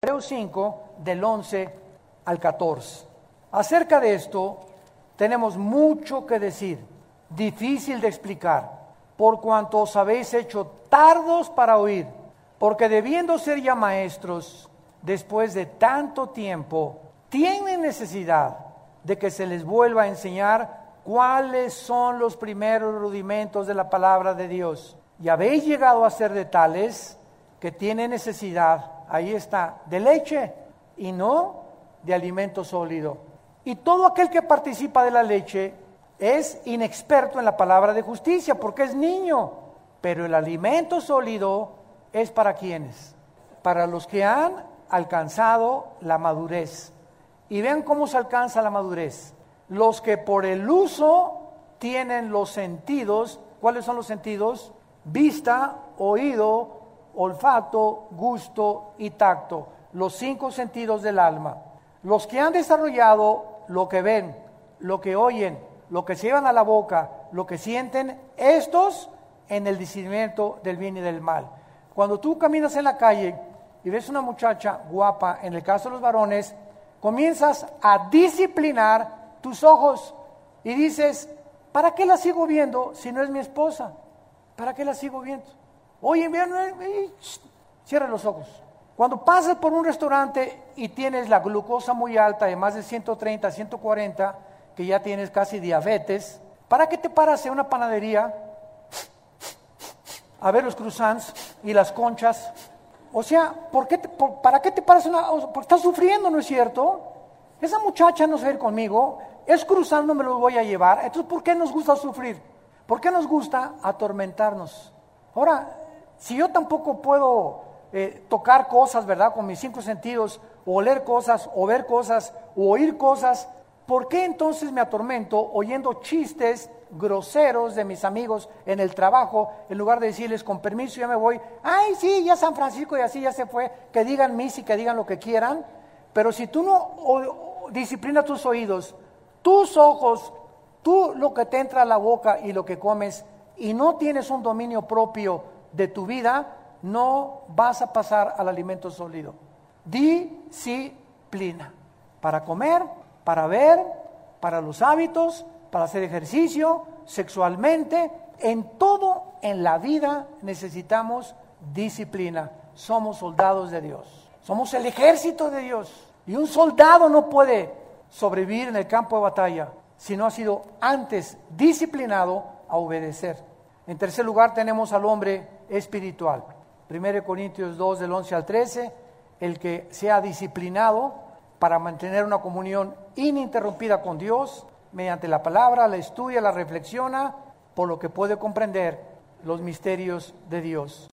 Hebreos 5, del 11 al 14. Acerca de esto tenemos mucho que decir, difícil de explicar, por cuanto os habéis hecho tardos para oír, porque debiendo ser ya maestros, después de tanto tiempo, tienen necesidad de que se les vuelva a enseñar cuáles son los primeros rudimentos de la palabra de Dios. Y habéis llegado a ser de tales que tienen necesidad, ahí está, de leche y no de alimento sólido. Y todo aquel que participa de la leche es inexperto en la palabra de justicia porque es niño, pero el alimento sólido es para quienes, para los que han alcanzado la madurez. Y vean cómo se alcanza la madurez. Los que por el uso tienen los sentidos, ¿cuáles son los sentidos? Vista, oído, olfato, gusto y tacto, los cinco sentidos del alma. Los que han desarrollado lo que ven, lo que oyen, lo que llevan a la boca, lo que sienten, estos en el discernimiento del bien y del mal. Cuando tú caminas en la calle y ves una muchacha guapa, en el caso de los varones, comienzas a disciplinar tus ojos y dices, ¿para qué la sigo viendo si no es mi esposa? ¿Para qué la sigo viendo? Oye, vean, cierra los ojos. Cuando pasas por un restaurante y tienes la glucosa muy alta, de más de 130, 140, que ya tienes casi diabetes, ¿para qué te paras en una panadería a ver los croissants y las conchas? O sea, ¿por qué ¿para qué te paras una... Porque estás sufriendo, ¿no es cierto? Esa muchacha no se va a ir conmigo, es cruzando, me lo voy a llevar. Entonces, ¿por qué nos gusta sufrir? ¿Por qué nos gusta atormentarnos? Ahora, si yo tampoco puedo eh, tocar cosas, ¿verdad? Con mis cinco sentidos, o oler cosas, o ver cosas, o oír cosas, ¿por qué entonces me atormento oyendo chistes groseros de mis amigos en el trabajo, en lugar de decirles con permiso ya me voy, ay sí, ya San Francisco y así ya se fue, que digan mis y que digan lo que quieran, pero si tú no disciplinas tus oídos, tus ojos, tú lo que te entra a la boca y lo que comes, y no tienes un dominio propio de tu vida, no vas a pasar al alimento sólido. Disciplina. Para comer, para ver, para los hábitos, para hacer ejercicio, sexualmente, en todo en la vida necesitamos disciplina. Somos soldados de Dios. Somos el ejército de Dios. Y un soldado no puede sobrevivir en el campo de batalla si no ha sido antes disciplinado a obedecer. En tercer lugar tenemos al hombre espiritual. 1 Corintios 2 del 11 al 13, el que sea disciplinado para mantener una comunión ininterrumpida con Dios mediante la palabra, la estudia, la reflexiona, por lo que puede comprender los misterios de Dios.